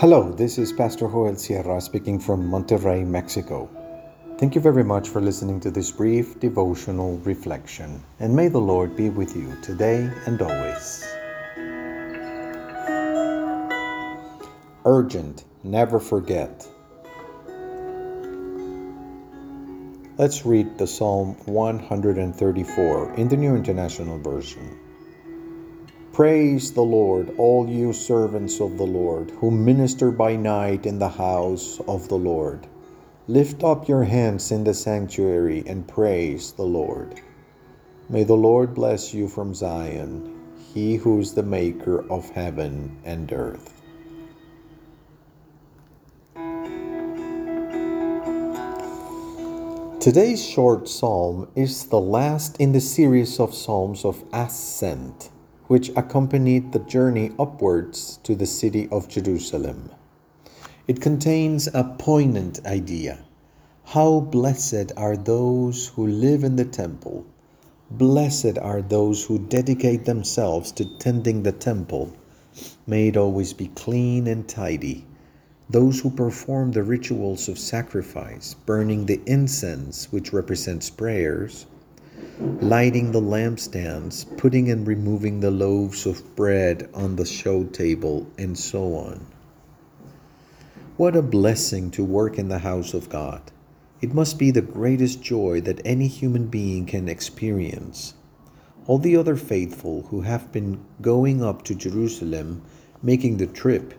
Hello, this is Pastor Joel Sierra speaking from Monterrey, Mexico. Thank you very much for listening to this brief devotional reflection, and may the Lord be with you today and always. Urgent, never forget. Let's read the Psalm 134 in the New International Version. Praise the Lord, all you servants of the Lord, who minister by night in the house of the Lord. Lift up your hands in the sanctuary and praise the Lord. May the Lord bless you from Zion, he who is the maker of heaven and earth. Today's short psalm is the last in the series of psalms of ascent which accompanied the journey upwards to the city of Jerusalem. It contains a poignant idea. How blessed are those who live in the temple. Blessed are those who dedicate themselves to tending the temple. May it always be clean and tidy. Those who perform the rituals of sacrifice, burning the incense, which represents prayers, lighting the lampstands, putting and removing the loaves of bread on the show table, and so on. What a blessing to work in the house of God. It must be the greatest joy that any human being can experience. All the other faithful who have been going up to Jerusalem, making the trip,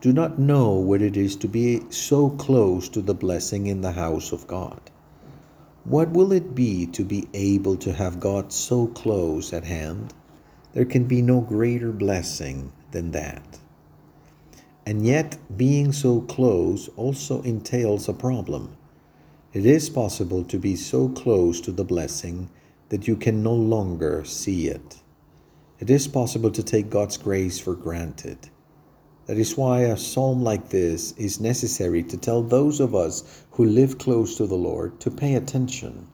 do not know what it is to be so close to the blessing in the house of God. What will it be to be able to have God so close at hand? There can be no greater blessing than that. And yet, being so close also entails a problem. It is possible to be so close to the blessing that you can no longer see it. It is possible to take God's grace for granted. That is why a psalm like this is necessary to tell those of us who live close to the Lord to pay attention.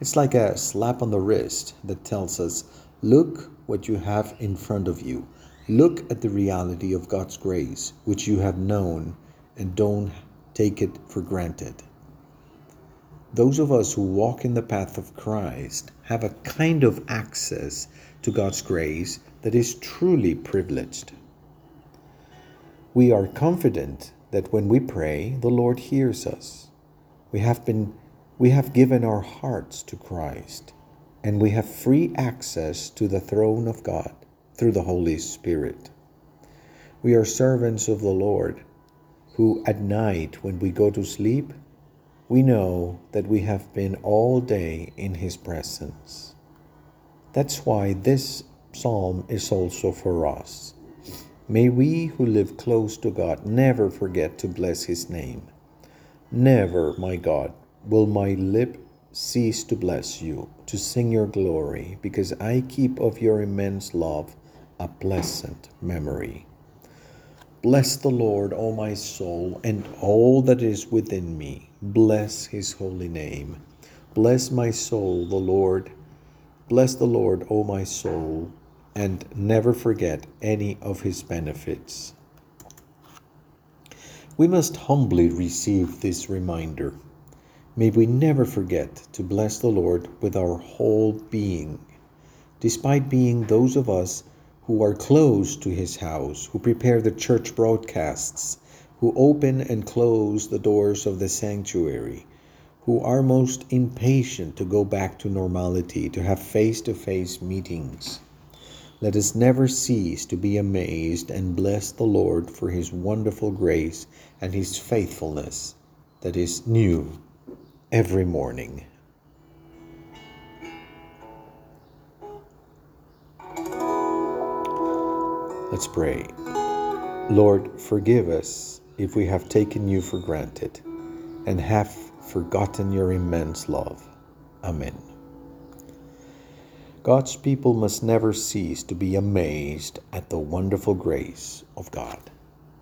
It's like a slap on the wrist that tells us, look what you have in front of you. Look at the reality of God's grace, which you have known, and don't take it for granted. Those of us who walk in the path of Christ have a kind of access to God's grace that is truly privileged. We are confident that when we pray, the Lord hears us. We have been we have given our hearts to Christ, and we have free access to the throne of God through the Holy Spirit. We are servants of the Lord, who at night when we go to sleep, we know that we have been all day in His presence. That's why this psalm is also for us. May we who live close to God never forget to bless His name. Never, my God, will my lip cease to bless you, to sing your glory, because I keep of your immense love a pleasant memory. Bless the Lord, O my soul, and all that is within me. Bless his holy name. Bless my soul, the Lord. Bless the Lord, O my soul and never forget any of his benefits. We must humbly receive this reminder. May we never forget to bless the Lord with our whole being, despite being those of us who are close to his house, who prepare the church broadcasts, who open and close the doors of the sanctuary, who are most impatient to go back to normality, to have face to face meetings. Let us never cease to be amazed and bless the Lord for his wonderful grace and his faithfulness that is new every morning. Let's pray. Lord, forgive us if we have taken you for granted and have forgotten your immense love. Amen. God's people must never cease to be amazed at the wonderful grace of God.